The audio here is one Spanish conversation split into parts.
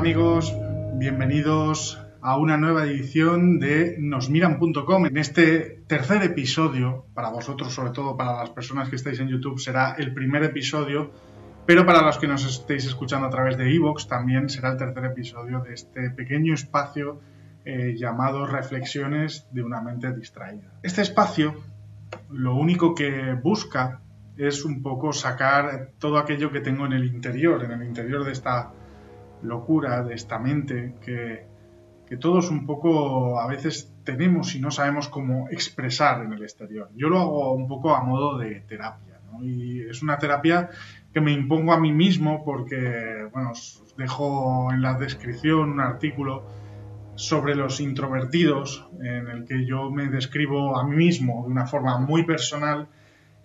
amigos, bienvenidos a una nueva edición de nosmiran.com. En este tercer episodio, para vosotros, sobre todo para las personas que estáis en YouTube, será el primer episodio, pero para los que nos estéis escuchando a través de Evox también será el tercer episodio de este pequeño espacio eh, llamado Reflexiones de una mente distraída. Este espacio lo único que busca es un poco sacar todo aquello que tengo en el interior, en el interior de esta locura, de esta mente que, todos un poco a veces tenemos y no sabemos cómo expresar en el exterior. Yo lo hago un poco a modo de terapia, Y es una terapia que me impongo a mí mismo porque, bueno, os dejo en la descripción un artículo sobre los introvertidos en el que yo me describo a mí mismo de una forma muy personal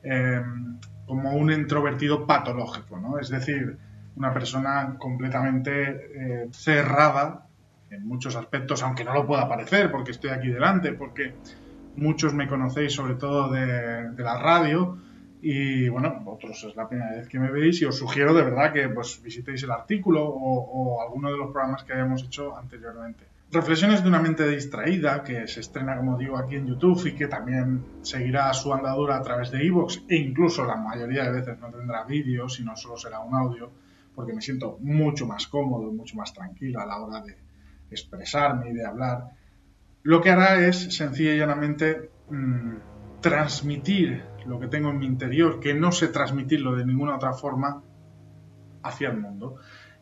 eh, como un introvertido patológico, ¿no? Es decir, una persona completamente eh, cerrada en muchos aspectos, aunque no lo pueda parecer porque estoy aquí delante, porque muchos me conocéis sobre todo de, la radio y bueno, otros es la primera vez que me veis y os sugiero de verdad que pues visitéis el artículo o, alguno de los programas que hayamos hecho anteriormente. Reflexiones de una mente distraída, que se estrena, como digo, aquí en YouTube y que también seguirá su andadura a través de Evox e incluso la mayoría de veces no tendrá vídeo, sino solo será un audio porque me siento mucho más cómodo, mucho más tranquilo a la hora de expresarme y de hablar, lo que hará es sencilla y llanamente mm, transmitir lo que tengo en mi interior, que no sé transmitirlo de ninguna otra forma, hacia el mundo.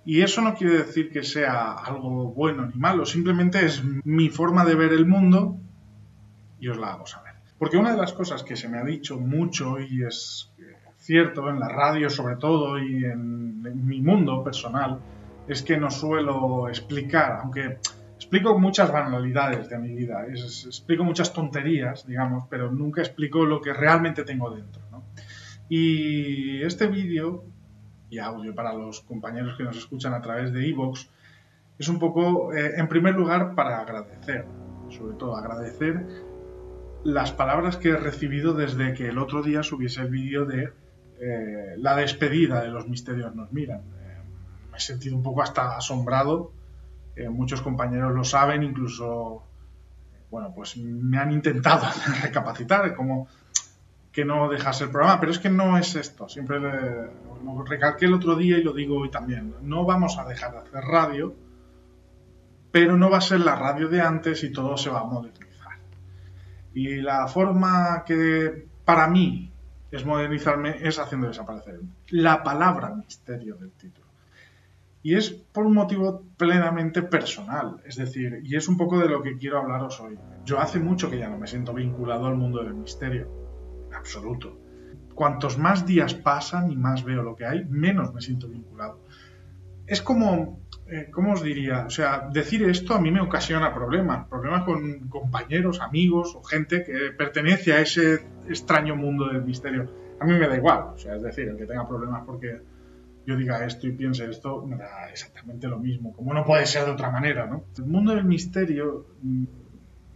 Y eso no quiere decir que sea algo bueno ni malo, simplemente es mi forma de ver el mundo y os la hago saber. Porque una de las cosas que se me ha dicho mucho y es cierto en la radio sobre todo y en, mi mundo personal es que no suelo explicar, aunque explico muchas banalidades de mi vida, explico muchas tonterías, digamos, pero nunca explico lo que realmente tengo dentro. Y este vídeo y audio para los compañeros que nos escuchan a través de iVoox es un poco, eh, en primer lugar, para agradecer, sobre todo agradecer las palabras que he recibido desde que el otro día subiese el vídeo de eh, la despedida de los misterios nos miran. Eh, me he sentido un poco hasta asombrado. Eh, muchos compañeros lo saben, incluso, bueno, pues me han intentado recapacitar, como que no dejase el programa, pero es que no es esto. Siempre lo recalqué el otro día y lo digo hoy también. No vamos a dejar de hacer radio, pero no va a ser la radio de antes y todo se va a modernizar. Y la forma que para mí es modernizarme, es haciendo desaparecer la palabra misterio del título. Y es por un motivo plenamente personal, es decir, y es un poco de lo que quiero hablaros hoy. Yo hace mucho que ya no me siento vinculado al mundo del misterio, en absoluto. Cuantos más días pasan y más veo lo que hay, menos me siento vinculado. Es como, eh, ¿cómo os diría? O sea, decir esto a mí me ocasiona problemas, problemas con compañeros, amigos o gente que pertenece a ese extraño mundo del misterio. A mí me da igual, o sea, es decir, el que tenga problemas porque yo diga esto y piense esto, me da exactamente lo mismo, como no puede ser de otra manera, ¿no? El mundo del misterio, mm,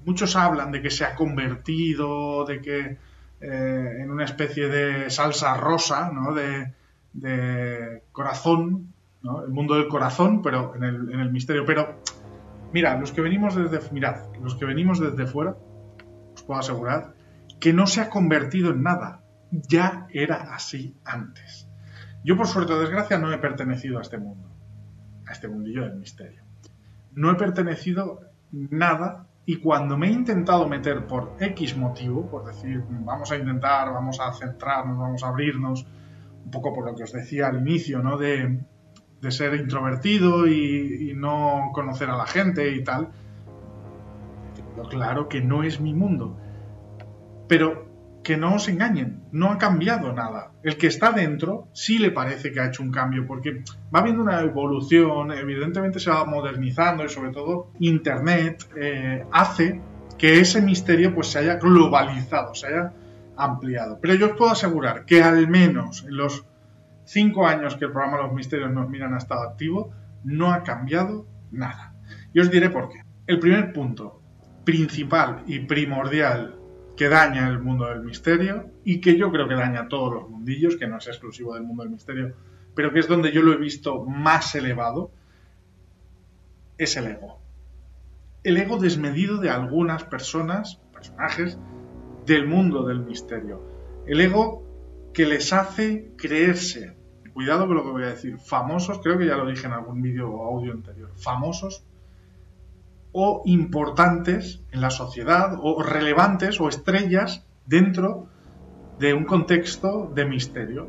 muchos hablan de que se ha convertido, de que eh, en una especie de salsa rosa, ¿no? De, corazón, El mundo del corazón, pero en el, en el misterio. Pero, mira, los que venimos desde, mirad, los que venimos desde fuera, os puedo asegurar que no se ha convertido en nada. Ya era así antes. Yo, por suerte o desgracia, no he pertenecido a este mundo, a este mundillo del misterio. No he pertenecido nada y cuando me he intentado meter por X motivo, por decir, vamos a intentar, vamos a centrarnos, vamos a abrirnos, un poco por lo que os decía al inicio, ¿no? De, ser introvertido y, no conocer a la gente y tal, claro que no es mi mundo. Pero que no os engañen, no ha cambiado nada. El que está dentro sí le parece que ha hecho un cambio, porque va habiendo una evolución, evidentemente se va modernizando y sobre todo Internet eh, hace que ese misterio pues se haya globalizado, se haya ampliado. Pero yo os puedo asegurar que al menos en los cinco años que el programa Los Misterios nos miran ha estado activo, no ha cambiado nada. Y os diré por qué. El primer punto principal y primordial que daña el mundo del misterio y que yo creo que daña a todos los mundillos, que no es exclusivo del mundo del misterio, pero que es donde yo lo he visto más elevado, es el ego. El ego desmedido de algunas personas, personajes, del mundo del misterio. El ego que les hace creerse, cuidado con lo que voy a decir, famosos, creo que ya lo dije en algún vídeo o audio anterior, famosos o importantes en la sociedad o relevantes o estrellas dentro de un contexto de misterio.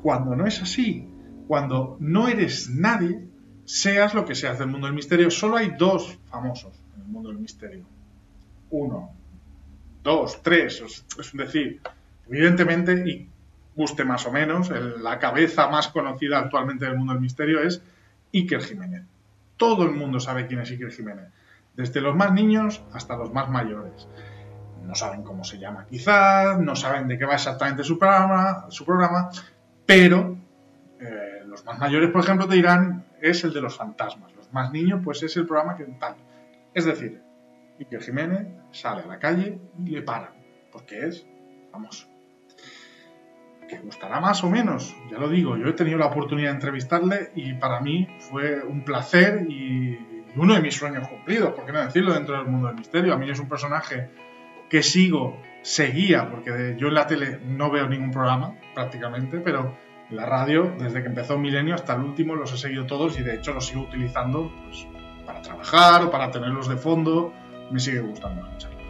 Cuando no es así, cuando no eres nadie, seas lo que seas del mundo del misterio, solo hay dos famosos en el mundo del misterio. Uno, dos, tres, es decir, evidentemente, y guste más o menos, la cabeza más conocida actualmente del mundo del misterio es Iker Jiménez. Todo el mundo sabe quién es Iker Jiménez desde los más niños hasta los más mayores. No saben cómo se llama quizás, no saben de qué va exactamente su programa, su programa pero eh, los más mayores, por ejemplo, te dirán es el de los fantasmas. Los más niños, pues es el programa que tal. Es decir, Iker Jiménez sale a la calle y le paran, porque es famoso. Que gustará más o menos, ya lo digo, yo he tenido la oportunidad de entrevistarle y para mí fue un placer y uno de mis sueños cumplidos, ¿por qué no decirlo dentro del mundo del misterio? A mí es un personaje que sigo, seguía, porque yo en la tele no veo ningún programa prácticamente, pero en la radio, desde que empezó Milenio hasta el último, los he seguido todos y de hecho los sigo utilizando pues, para trabajar o para tenerlos de fondo. Me sigue gustando escucharlos.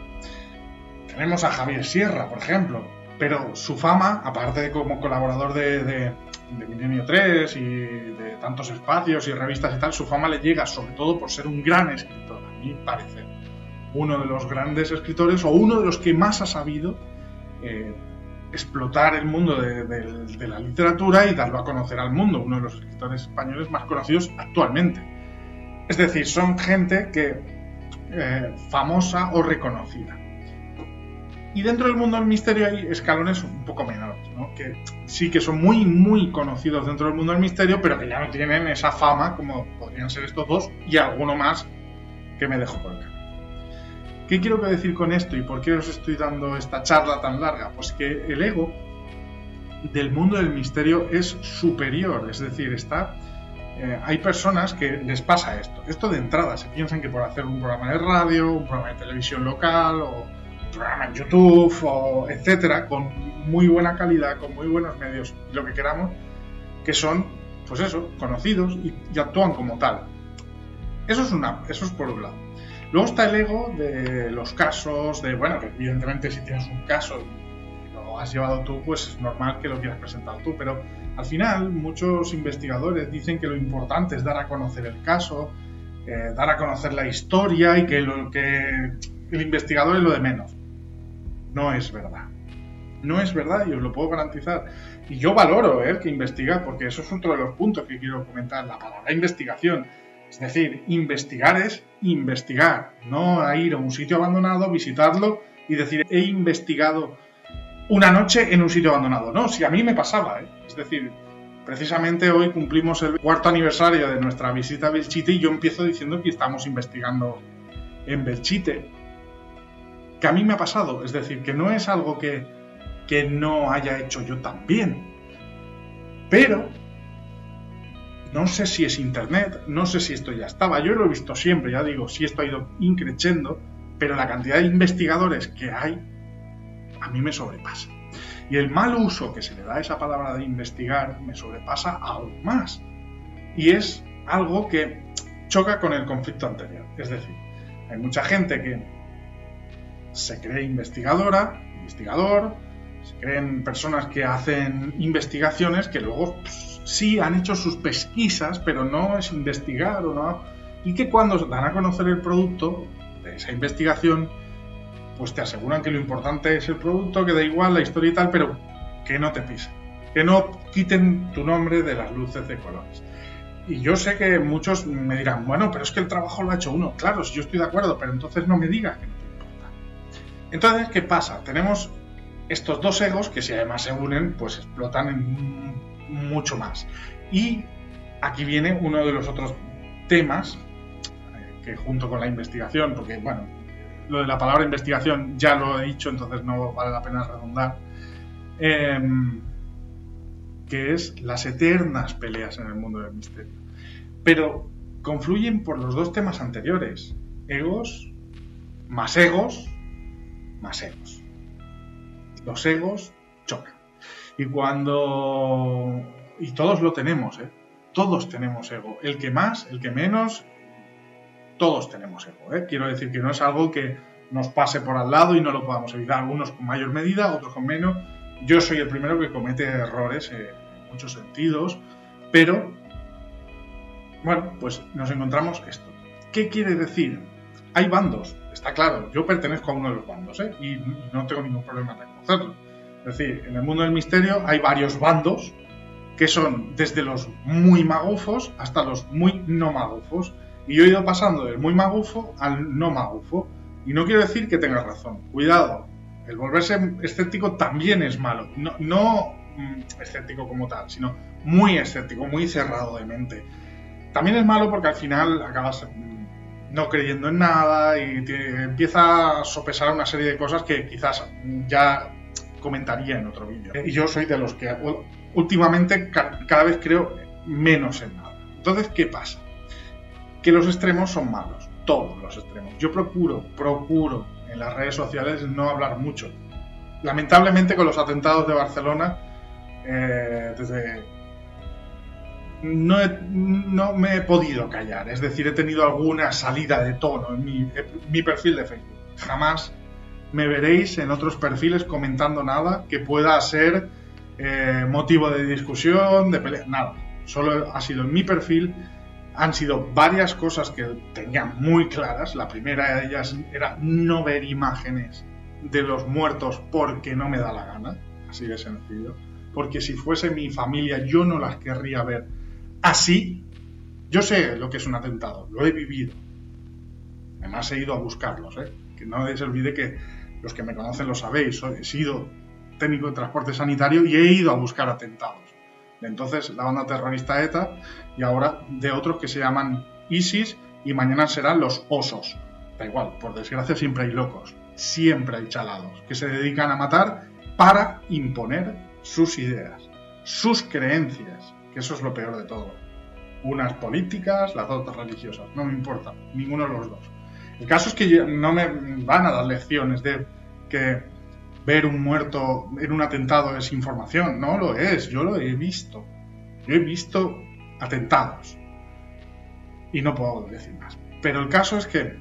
Tenemos a Javier Sierra, por ejemplo, pero su fama, aparte de como colaborador de de Milenio 3 y de tantos espacios y revistas y tal, su fama le llega sobre todo por ser un gran escritor, a mí parece. Uno de los grandes escritores o uno de los que más ha sabido eh, explotar el mundo de, la literatura y darlo a conocer al mundo, uno de los escritores españoles más conocidos actualmente. Es decir, son gente que eh, famosa o reconocida. Y dentro del mundo del misterio hay escalones un poco menores, ¿no? que sí que son muy, muy conocidos dentro del mundo del misterio, pero que ya no tienen esa fama como podrían ser estos dos y alguno más que me dejo por el camino. ¿Qué quiero decir con esto y por qué os estoy dando esta charla tan larga? Pues que el ego del mundo del misterio es superior, es decir, está eh, hay personas que les pasa esto. Esto de entrada, se piensan que por hacer un programa de radio, un programa de televisión local o programa en YouTube o etcétera, con muy buena calidad, con muy buenos medios, lo que queramos, que son, pues eso, conocidos y, actúan como tal. Eso es, una, eso es por un lado. Luego está el ego de los casos, de, bueno, que evidentemente si tienes un caso y lo has llevado tú, pues es normal que lo quieras presentar tú, pero al final muchos investigadores dicen que lo importante es dar a conocer el caso, eh, dar a conocer la historia y que lo que el investigador es lo de menos no es verdad. No es verdad y os lo puedo garantizar. Y yo valoro el ¿eh? que investiga, porque eso es otro de los puntos que quiero comentar, la palabra investigación. Es decir, investigar es investigar, no a ir a un sitio abandonado, visitarlo y decir, he investigado una noche en un sitio abandonado. No, si a mí me pasaba, ¿eh? es decir, precisamente hoy cumplimos el cuarto aniversario de nuestra visita a Belchite y yo empiezo diciendo que estamos investigando en Belchite que a mí me ha pasado. Es decir, que no es algo que, que no haya hecho yo también. Pero no sé si es internet, no sé si esto ya estaba. Yo lo he visto siempre, ya digo, si esto ha ido increciendo, pero la cantidad de investigadores que hay a mí me sobrepasa. Y el mal uso que se le da a esa palabra de investigar me sobrepasa aún más. Y es algo que choca con el conflicto anterior. Es decir, hay mucha gente que se cree investigadora, investigador, se creen personas que hacen investigaciones que luego pues, sí han hecho sus pesquisas, pero no es investigar o no. Y que cuando dan a conocer el producto de esa investigación, pues te aseguran que lo importante es el producto, que da igual la historia y tal, pero que no te pisen, que no quiten tu nombre de las luces de colores. Y yo sé que muchos me dirán, bueno, pero es que el trabajo lo ha hecho uno. Claro, si yo estoy de acuerdo, pero entonces no me digas que no entonces, ¿qué pasa? Tenemos estos dos egos que si además se unen, pues explotan mucho más. Y aquí viene uno de los otros temas eh, que junto con la investigación, porque bueno, lo de la palabra investigación ya lo he dicho, entonces no vale la pena redundar, em, que es las eternas peleas en el mundo del misterio. Pero confluyen por los dos temas anteriores. Egos, más egos, más egos. Los egos chocan. Y cuando... Y todos lo tenemos, ¿eh? Todos tenemos ego. El que más, el que menos, todos tenemos ego. ¿eh? Quiero decir que no es algo que nos pase por al lado y no lo podamos evitar. Algunos con mayor medida, otros con menos. Yo soy el primero que comete errores en muchos sentidos, pero bueno, pues nos encontramos esto. ¿Qué quiere decir? Hay bandos, está claro. Yo pertenezco a uno de los bandos ¿eh? y no tengo ningún problema en reconocerlo. Es decir, en el mundo del misterio hay varios bandos que son desde los muy magufos hasta los muy no magufos. Y yo he ido pasando del muy magufo al no magufo. Y no quiero decir que tengas razón. Cuidado, el volverse escéptico también es malo. No, mm, escéptico como tal, sino muy escéptico, muy cerrado de mente. También es malo porque al final acabas no creyendo en nada y empieza a sopesar una serie de cosas que quizás ya comentaría en otro vídeo. Y yo soy de los que últimamente cada vez creo menos en nada. Entonces, ¿qué pasa? Que los extremos son malos, todos los extremos. Yo procuro, procuro en las redes sociales no hablar mucho. Lamentablemente con los atentados de Barcelona, eh, desde no, no, me he podido callar. Es decir, he tenido alguna salida de tono en mi, mi, perfil de Facebook. Jamás me veréis en otros perfiles comentando nada que pueda ser eh, motivo de discusión, de pelea, nada. Solo ha sido en mi perfil. Han sido varias cosas que tenía muy claras. La primera de ellas era no ver imágenes de los muertos porque no me da la gana. Así de sencillo. Porque si fuese mi familia yo no las querría ver así. Yo sé lo que es un atentado, lo he vivido. Además he ido a buscarlos, ¿eh? Que no se olvide que los que me conocen lo sabéis. He sido técnico de transporte sanitario y he ido a buscar atentados. De entonces la banda terrorista ETA y ahora de otros que se llaman ISIS y mañana serán los osos. Da igual, por desgracia siempre hay locos, siempre hay chalados que se dedican a matar para imponer sus ideas, sus creencias, eso es lo peor de todo. Unas políticas, las otras religiosas, no me importa, ninguno de los dos. El caso es que no me van a dar lecciones de que ver un muerto en un atentado es información. No lo es, yo lo he visto. Yo he visto atentados. Y no puedo decir más. Pero el caso es que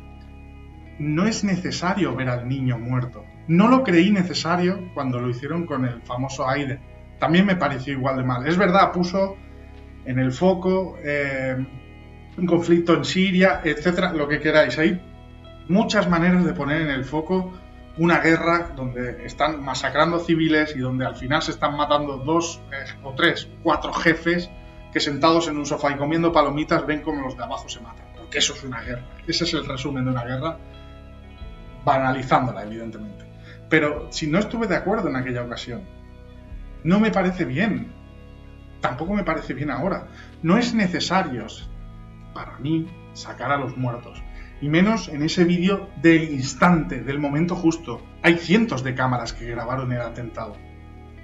no es necesario ver al niño muerto. No lo creí necesario cuando lo hicieron con el famoso aire. También me pareció igual de mal. Es verdad, puso en el foco eh, un conflicto en Siria, etcétera, lo que queráis. Hay muchas maneras de poner en el foco una guerra donde están masacrando civiles y donde al final se están matando dos eh, o tres, cuatro jefes que sentados en un sofá y comiendo palomitas ven como los de abajo se matan. Porque eso es una guerra. Ese es el resumen de una guerra, banalizándola, evidentemente. Pero si no estuve de acuerdo en aquella ocasión, no me parece bien. Tampoco me parece bien ahora. No es necesario, para mí, sacar a los muertos y menos en ese vídeo del instante, del momento justo. Hay cientos de cámaras que grabaron el atentado.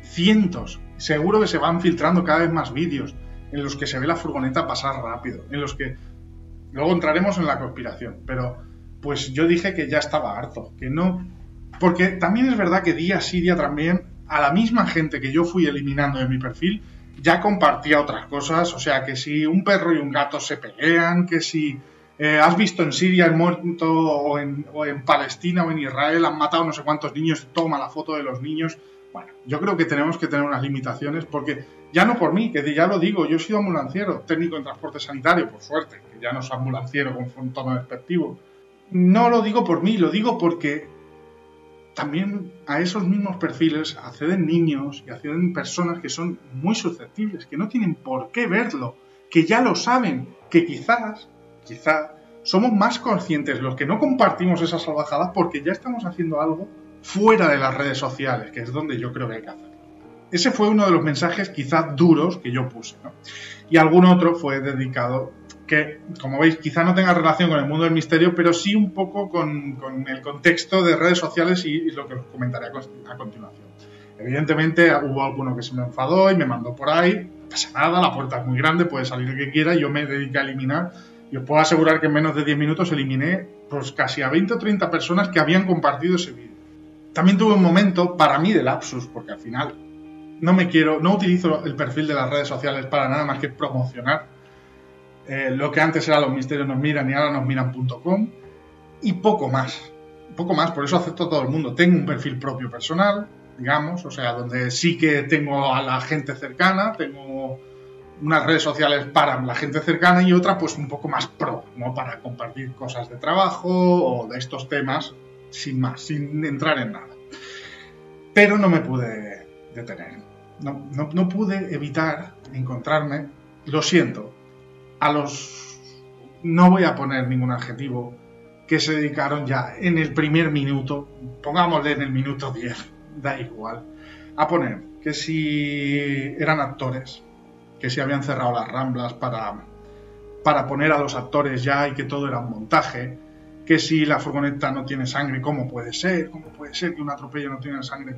Cientos. Seguro que se van filtrando cada vez más vídeos en los que se ve la furgoneta pasar rápido, en los que luego entraremos en la conspiración, pero pues yo dije que ya estaba harto, que no porque también es verdad que día sí día también a la misma gente que yo fui eliminando de mi perfil ya compartía otras cosas, o sea, que si un perro y un gato se pelean, que si eh, has visto en Siria el muerto o en, Palestina o en Israel han matado no sé cuántos niños, toma la foto de los niños. Bueno, yo creo que tenemos que tener unas limitaciones porque ya no por mí, que ya lo digo, yo he sido ambulanciero, técnico en transporte sanitario, por suerte, que ya no soy ambulanciero con un tono despectivo. No lo digo por mí, lo digo porque también a esos mismos perfiles acceden niños y acceden personas que son muy susceptibles, que no tienen por qué verlo, que ya lo saben, que quizás quizá somos más conscientes los que no compartimos esas salvajadas porque ya estamos haciendo algo fuera de las redes sociales, que es donde yo creo que hay que hacerlo. Ese fue uno de los mensajes quizá duros que yo puse. Y algún otro fue dedicado, que como veis quizá no tenga relación con el mundo del misterio, pero sí un poco con, el contexto de redes sociales y, lo que os comentaré a, continuación. Evidentemente hubo alguno que se me enfadó y me mandó por ahí, no pasa nada, la puerta es muy grande, puede salir el que quiera, y yo me dediqué a eliminar Y os puedo asegurar que en menos de 10 minutos eliminé pues, casi a 20 o 30 personas que habían compartido ese vídeo. También tuve un momento para mí de lapsus, porque al final no me quiero, no utilizo el perfil de las redes sociales para nada más que promocionar eh, lo que antes era los misterios nos miran y ahora nos miran.com y poco más. Poco más, por eso acepto a todo el mundo. Tengo un perfil propio personal, digamos, o sea, donde sí que tengo a la gente cercana, tengo unas redes sociales para la gente cercana y otra pues un poco más pro, ¿no? Para compartir cosas de trabajo o de estos temas sin más, sin entrar en nada. Pero no me pude detener. No, no, pude evitar encontrarme, lo siento, a los... No voy a poner ningún adjetivo que se dedicaron ya en el primer minuto, pongámosle en el minuto 10, da igual, a poner que si eran actores, que si habían cerrado las ramblas para, para poner a los actores ya y que todo era un montaje, que si la furgoneta no tiene sangre, ¿cómo puede ser? ¿Cómo puede ser que un atropello no tiene sangre?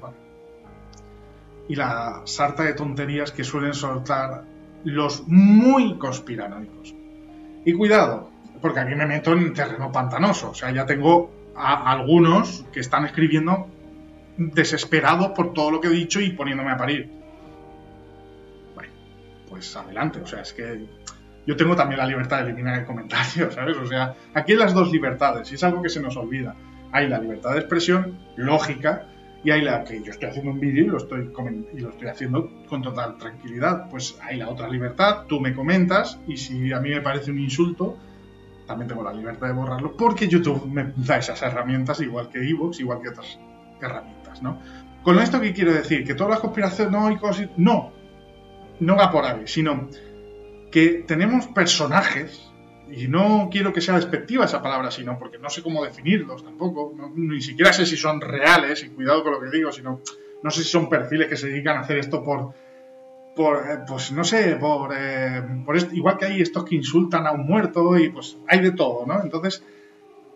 Y la sarta de tonterías que suelen soltar los muy conspiranoicos. Y cuidado, porque aquí me meto en terreno pantanoso. O sea, ya tengo a algunos que están escribiendo desesperados por todo lo que he dicho y poniéndome a parir. Bueno, pues adelante. O sea, es que yo tengo también la libertad de eliminar el comentario, ¿sabes? O sea, aquí hay las dos libertades y es algo que se nos olvida. Hay la libertad de expresión lógica y hay la que yo estoy haciendo un vídeo y lo estoy y lo estoy haciendo con total tranquilidad. Pues hay la otra libertad, tú me comentas y si a mí me parece un insulto, también tengo la libertad de borrarlo porque YouTube me da esas herramientas igual que Evox, igual que otras herramientas, ¿no? Con esto que quiero decir que todas las conspiraciones no, no, no va por ahí, sino que tenemos personajes, y no quiero que sea despectiva esa palabra, sino porque no sé cómo definirlos tampoco, ni siquiera sé si son reales, y cuidado con lo que digo, sino no sé si son perfiles que se dedican a hacer esto por, por eh, pues no sé, por, eh, por igual que hay estos que insultan a un muerto y pues hay de todo, ¿no? Entonces,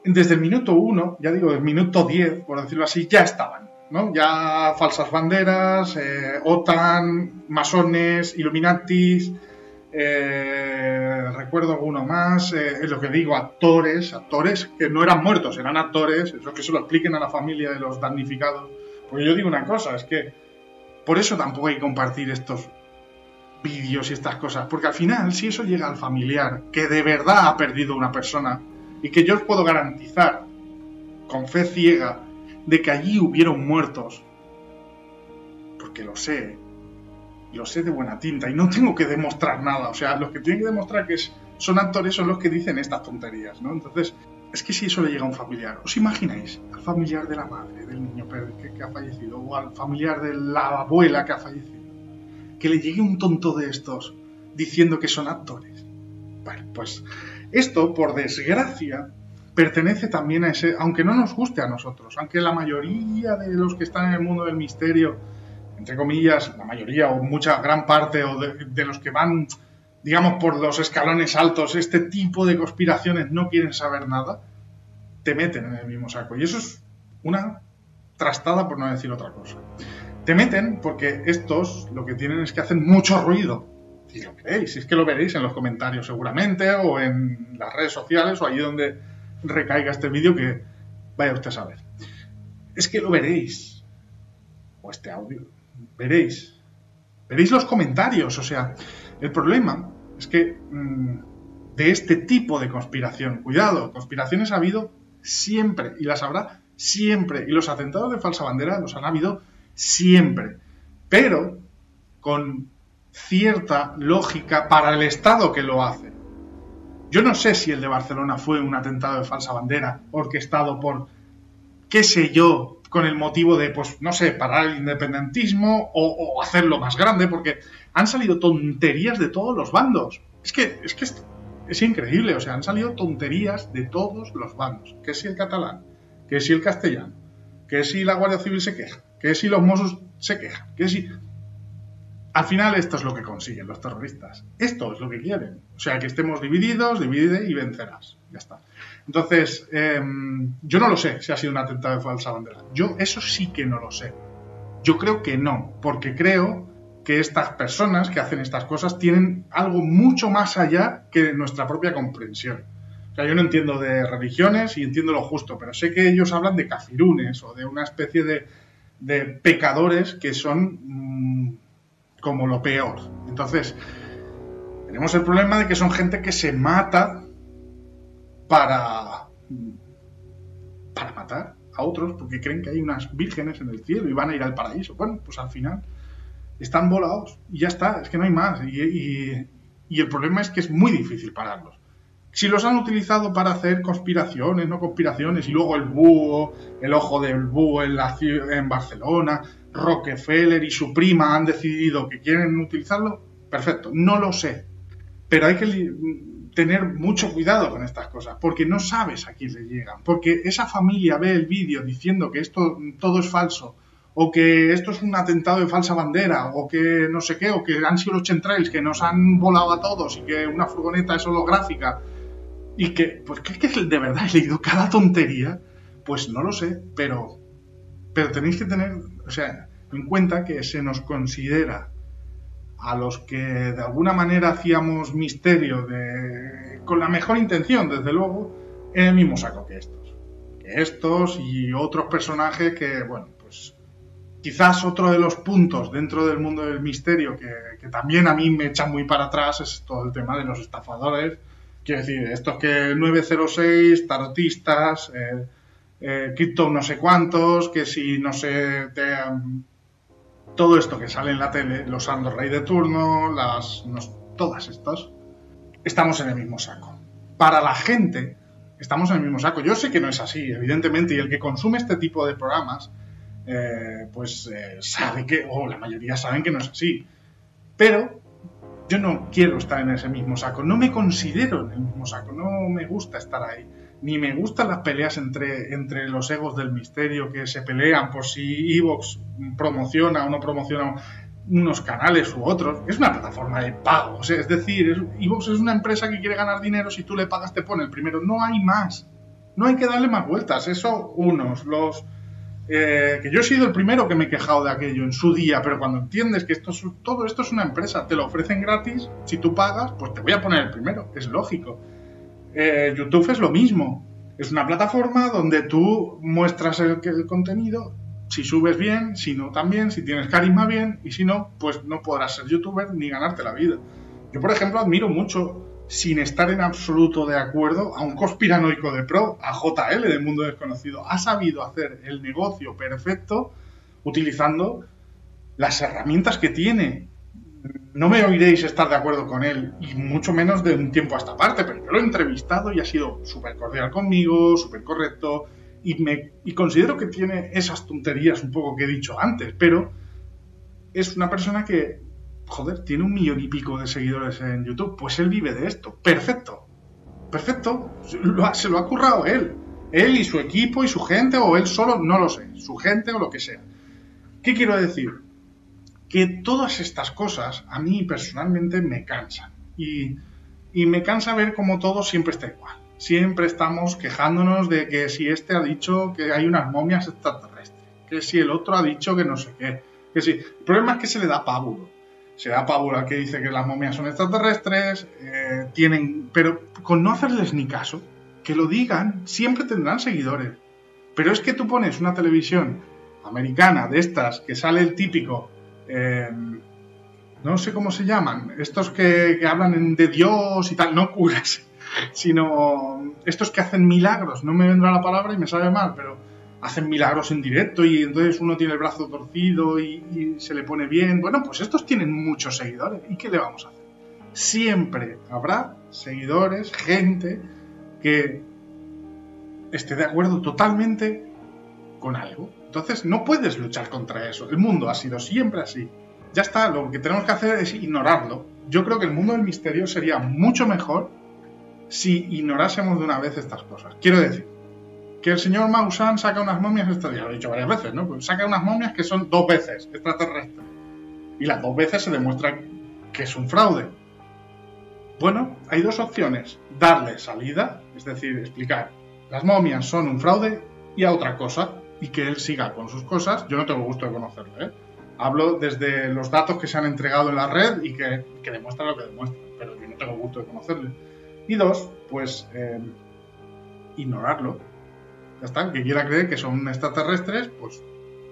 desde el minuto uno, ya digo, el minuto 10, por decirlo así, ya estaban, ¿no? Ya falsas banderas, eh, OTAN, masones, Illuminatis, eh, recuerdo alguno más, eh, es lo que digo, actores, actores que no eran muertos, eran actores, eso que se lo expliquen a la familia de los damnificados. Porque yo digo una cosa, es que por eso tampoco hay que compartir estos vídeos y estas cosas, porque al final, si eso llega al familiar que de verdad ha perdido una persona y que yo os puedo garantizar, con fe ciega, de que allí hubieron muertos, porque lo sé, lo sé de buena tinta y no tengo que demostrar nada. O sea, los que tienen que demostrar que son actores son los que dicen estas tonterías, ¿no? Entonces, es que si eso le llega a un familiar, ¿os imagináis al familiar de la madre del niño que, ha fallecido o al familiar de la abuela que ha fallecido? Que le llegue un tonto de estos diciendo que son actores. Bueno, pues esto, por desgracia, pertenece también a ese, aunque no nos guste a nosotros, aunque la mayoría de los que están en el mundo del misterio entre comillas, la mayoría o mucha gran parte o de, los que van, digamos, por los escalones altos, este tipo de conspiraciones no quieren saber nada, te meten en el mismo saco. Y eso es una trastada, por no decir otra cosa. Te meten porque estos lo que tienen es que hacen mucho ruido. Y lo veréis, es que lo veréis en los comentarios seguramente, o en las redes sociales, o allí donde recaiga este vídeo que vaya usted a saber. Es que lo veréis. O este audio veréis, veréis los comentarios. O sea, el problema es que mm, de este tipo de conspiración, cuidado, conspiraciones ha habido siempre y las habrá siempre. Y los atentados de falsa bandera los han habido siempre. Pero con cierta lógica para el Estado que lo hace. Yo no sé si el de Barcelona fue un atentado de falsa bandera orquestado por, qué sé yo, con el motivo de, pues, no sé, parar el independentismo o, hacerlo más grande, porque han salido tonterías de todos los bandos. Es que, es que es, increíble, o sea, han salido tonterías de todos los bandos. Que si el catalán, que si el castellano, que si la Guardia Civil se queja, que si los Mossos se quejan, que si... Al final esto es lo que consiguen los terroristas. Esto es lo que quieren. O sea, que estemos divididos, divide y vencerás. Ya está. Entonces, em, yo no lo sé si ha sido un atentado de falsa bandera. Yo eso sí que no lo sé. Yo creo que no, porque creo que estas personas que hacen estas cosas tienen algo mucho más allá que nuestra propia comprensión. sea, yo no entiendo de religiones y entiendo lo justo, pero sé que ellos hablan de cafirunes o de una especie de, pecadores que son mm, como lo peor. Entonces, tenemos el problema de que son gente que se mata para, para matar a otros porque creen que hay unas vírgenes en el cielo y van a ir al paraíso. Bueno, pues al final están volados y ya está, es que no hay más. Y, y el problema es que es muy difícil pararlos. Si los han utilizado para hacer conspiraciones, no conspiraciones, y luego el búho, el ojo del búho en, la, en Barcelona, Rockefeller y su prima han decidido que quieren utilizarlo, perfecto, no lo sé. Pero hay que tener mucho cuidado con estas cosas, porque no sabes a quién le llegan, porque esa familia ve el vídeo diciendo que esto todo es falso, o que esto es un atentado de falsa bandera, o que no sé qué, o que han sido los chemtrails que nos han volado a todos y que una furgoneta es holográfica, y que, pues que, que de verdad he leído cada tontería, pues no lo sé, pero, pero tenéis que tener, o sea, en cuenta que se nos considera a los que de alguna manera hacíamos misterio de, con la mejor intención, desde luego, en el mismo saco que estos. Que estos y otros personajes que, bueno, Quizás otro de los puntos dentro del mundo del misterio que, también a mí me echa muy para atrás es todo el tema de los estafadores. Quiero decir, estos que 906, tarotistas, eh, eh, no sé cuántos, que si no sé, todo esto que sale en la tele, los Ando Rey de turno, las, todas estas, estamos en el mismo saco. Para la gente, estamos en el mismo saco. Yo sé que no es así, evidentemente, y el que consume este tipo de programas eh, pues eh, sabe que, o la mayoría saben que no es así. Pero yo no quiero estar en ese mismo saco, no me considero en el mismo saco, no me gusta estar ahí. Ni me gustan las peleas entre, entre los egos del misterio que se pelean por si Evox promociona o no promociona unos canales u otros. Es una plataforma de pago. es decir, Evox es una empresa que quiere ganar dinero. Si tú le pagas, te pone el primero. No hay más. No hay que darle más vueltas. Eso, unos, los, eh, que yo he sido el primero que me he quejado de aquello en su día, pero cuando entiendes que esto todo esto es una empresa, te lo ofrecen gratis, si tú pagas, pues te voy a poner el primero, es lógico. Eh, YouTube es lo mismo, es una plataforma donde tú muestras el, contenido, si subes bien, si no también, si tienes carisma bien, y si no, pues no podrás ser youtuber ni ganarte la vida. Yo, por ejemplo, admiro mucho sin estar en absoluto de acuerdo a un conspiranoico de pro, a JL del mundo desconocido. Ha sabido hacer el negocio perfecto utilizando las herramientas que tiene. No me oiréis estar de acuerdo con él, y mucho menos de un tiempo a esta parte, pero yo lo he entrevistado y ha sido súper cordial conmigo, súper correcto, y, me, y considero que tiene esas tonterías un poco que he dicho antes, pero es una persona que joder, tiene un millón y pico de seguidores en YouTube, pues él vive de esto. Perfecto, perfecto, se lo ha currado él. Él y su equipo y su gente, o él solo, no lo sé, su gente o lo que sea. ¿Qué quiero decir? Que todas estas cosas a mí personalmente me cansan. Y, me cansa ver cómo todo siempre está igual. Siempre estamos quejándonos de que si este ha dicho que hay unas momias extraterrestres, que si el otro ha dicho que no sé qué, que si... El problema es que se le da pábulo se da pavor que dice que las momias son extraterrestres, eh, tienen, pero con no hacerles ni caso, que lo digan, siempre tendrán seguidores. Pero es que tú pones una televisión americana de estas, que sale el típico, eh, no sé cómo se llaman, estos que, que hablan de Dios y tal, no curas, sino estos que hacen milagros, no me vendrá la palabra y me sabe mal, pero hacen milagros en directo y entonces uno tiene el brazo torcido y, se le pone bien. Bueno, pues estos tienen muchos seguidores. ¿Y qué le vamos a hacer? Siempre habrá seguidores, gente que esté de acuerdo totalmente con algo. Entonces no puedes luchar contra eso. El mundo ha sido siempre así. Ya está, lo que tenemos que hacer es ignorarlo. Yo creo que el mundo del misterio sería mucho mejor si ignorásemos de una vez estas cosas. Quiero decir, que el señor Maussan saca unas momias, esto ya lo he dicho varias veces, ¿no? Pues saca unas momias que son dos veces extraterrestres. Y las dos veces se demuestra que es un fraude. Bueno, hay dos opciones. Darle salida, es decir, explicar, las momias son un fraude y a otra cosa, y que él siga con sus cosas. Yo no tengo gusto de conocerlo, ¿eh? Hablo desde los datos que se han entregado en la red y que, que demuestran lo que demuestran, pero yo no tengo gusto de conocerle. Y dos, pues... Eh, ignorarlo. Ya está, que quiera creer que son extraterrestres, pues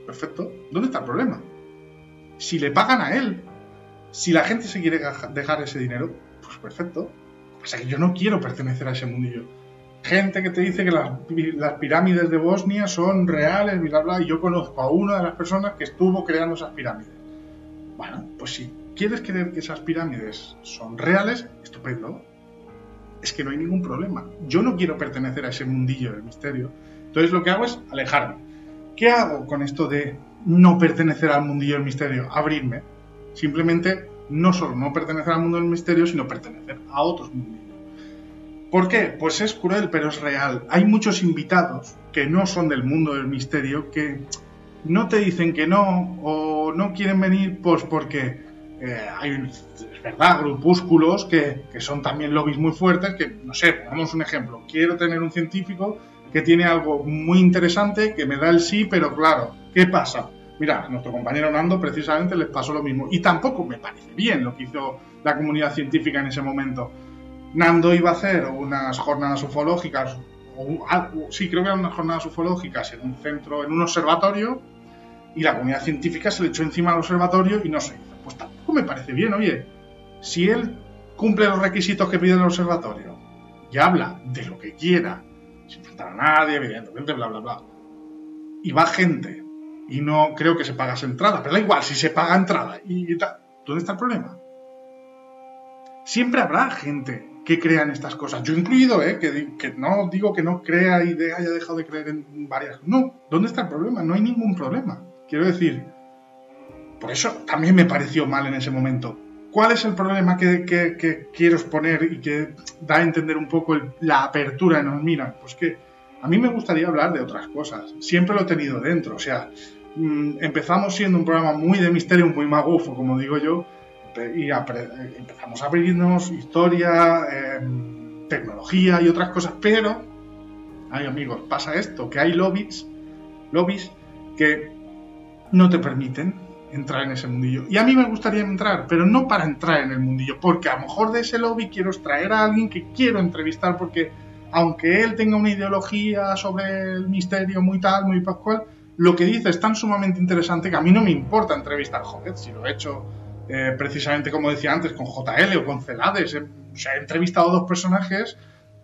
perfecto. ¿Dónde está el problema? Si le pagan a él, si la gente se quiere dejar ese dinero, pues perfecto. O sea que yo no quiero pertenecer a ese mundillo. Gente que te dice que las, pirámides de Bosnia son reales, bla, bla, y yo conozco a una de las personas que estuvo creando esas pirámides. Bueno, pues si quieres creer que esas pirámides son reales, estupendo. Es que no hay ningún problema. Yo no quiero pertenecer a ese mundillo del misterio. Entonces lo que hago es alejarme. ¿Qué hago con esto de no pertenecer al mundillo del misterio? Abrirme. Simplemente no solo no pertenecer al mundo del misterio, sino pertenecer a otros mundos. ¿Por qué? Pues es cruel, pero es real. Hay muchos invitados que no son del mundo del misterio que no te dicen que no o no quieren venir pues porque eh, hay, es verdad, grupúsculos que, que, son también lobbies muy fuertes que, no sé, pongamos un ejemplo. Quiero tener un científico que tiene algo muy interesante, que me da el sí, pero claro, ¿qué pasa? Mira, nuestro compañero Nando precisamente les pasó lo mismo. Y tampoco me parece bien lo que hizo la comunidad científica en ese momento. Nando iba a hacer unas jornadas ufológicas, o, sí, creo que eran unas jornadas ufológicas en un centro, en un observatorio, y la comunidad científica se le echó encima al observatorio y no sé. Pues tampoco me parece bien, oye. Si él cumple los requisitos que pide el observatorio y habla de lo que quiera, sin faltar a nadie, evidentemente, bla, bla, bla, y va gente y no creo que se pagase entrada, pero da igual, si se paga entrada y, tal, ¿dónde está el problema? Siempre habrá gente que crea en estas cosas, yo incluido, ¿eh? que, que no digo que no crea y de, haya dejado de creer en varias, no, ¿dónde está el problema? No hay ningún problema, quiero decir, por eso también me pareció mal en ese momento. ¿Cuál es el problema que, que, quiero exponer y que da a entender un poco la apertura en nos miran? Pues que a mí me gustaría hablar de otras cosas. Siempre lo he tenido dentro. O sea, mm, empezamos siendo un programa muy de misterio, muy magufo, como digo yo, y empezamos a abrirnos historia, em, tecnología y otras cosas, pero, ay amigos, pasa esto, que hay lobbies, lobbies que no te permiten entrar en ese mundillo. Y a mí me gustaría entrar, pero no para entrar en el mundillo, porque a lo mejor de ese lobby quiero extraer a alguien que quiero entrevistar porque aunque él tenga una ideología sobre el misterio muy tal, muy pascual, lo que dice es tan sumamente interesante que a mí no me importa entrevistar, joder, si lo he hecho eh, precisamente como decía antes, con JL o con Celades. He, he entrevistado dos personajes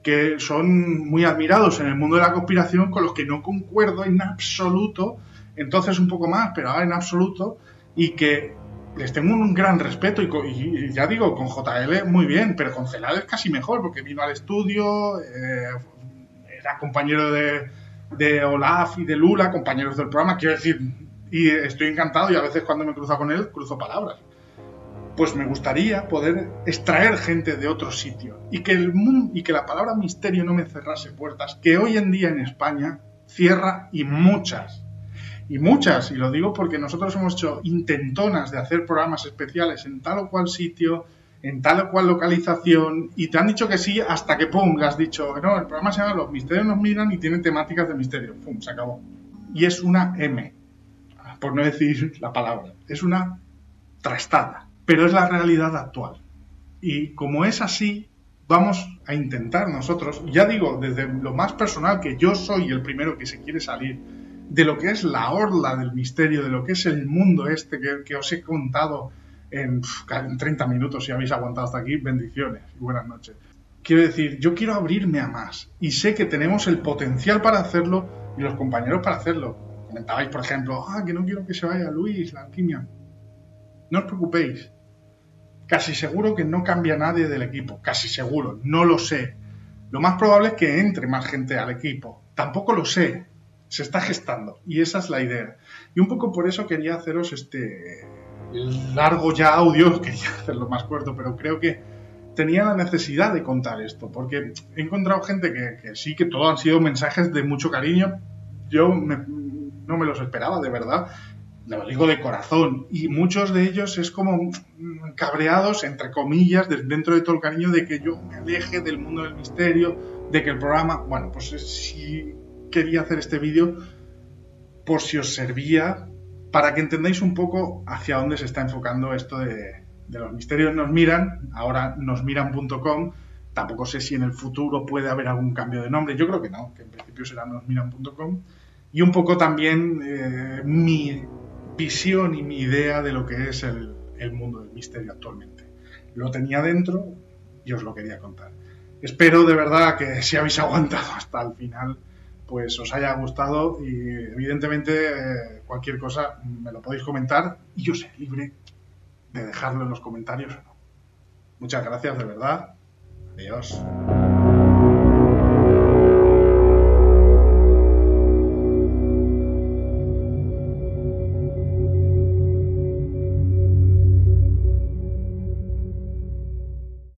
que son muy admirados en el mundo de la conspiración, con los que no concuerdo en absoluto, entonces un poco más, pero ahora en absoluto, y que les tengo un gran respeto y, ya digo, con JL muy bien, pero con Celades casi mejor, porque vino al estudio, eh, era compañero de, de, Olaf y de Lula, compañeros del programa, quiero decir, y estoy encantado y a veces cuando me cruzo con él, cruzo palabras. Pues me gustaría poder extraer gente de otro sitio y que, el mundo, y que la palabra misterio no me cerrase puertas, que hoy en día en España cierra y muchas y muchas, y lo digo porque nosotros hemos hecho intentonas de hacer programas especiales en tal o cual sitio, en tal o cual localización, y te han dicho que sí hasta que, ¡pum!, has dicho, no, el programa se llama Los Misterios nos miran y tiene temáticas de misterio, ¡pum!, se acabó. Y es una M, por no decir la palabra, es una trastada, pero es la realidad actual. Y como es así, vamos a intentar nosotros, ya digo, desde lo más personal, que yo soy el primero que se quiere salir, de lo que es la orla del misterio, de lo que es el mundo este que, os he contado en, en, 30 minutos, si habéis aguantado hasta aquí, bendiciones y buenas noches. Quiero decir, yo quiero abrirme a más y sé que tenemos el potencial para hacerlo y los compañeros para hacerlo. Comentabais, por ejemplo, ah, que no quiero que se vaya Luis, la alquimia. No os preocupéis. Casi seguro que no cambia nadie del equipo. Casi seguro. No lo sé. Lo más probable es que entre más gente al equipo. Tampoco lo sé se está gestando y esa es la idea. Y un poco por eso quería haceros este largo ya audio, quería hacerlo más corto, pero creo que tenía la necesidad de contar esto, porque he encontrado gente que, sí, que todo han sido mensajes de mucho cariño, yo no me los esperaba, de verdad, lo digo de corazón, y muchos de ellos es como cabreados, entre comillas, dentro de todo el cariño de que yo me aleje del mundo del misterio, de que el programa, bueno, pues si quería hacer este vídeo por si os servía para que entendáis un poco hacia dónde se está enfocando esto de, los misterios nos miran, ahora nosmiran.com, Tampoco sé si en el futuro puede haber algún cambio de nombre. Yo creo que no, que en principio será nosmiran.com. Y un poco también eh, mi visión y mi idea de lo que es el, el mundo del misterio actualmente. Lo tenía dentro y os lo quería contar. Espero de verdad que si habéis aguantado hasta el final, pues os haya gustado y evidentemente eh, cualquier cosa me lo podéis comentar y yo seré libre de dejarlo en los comentarios o no. Muchas gracias de verdad. Adiós.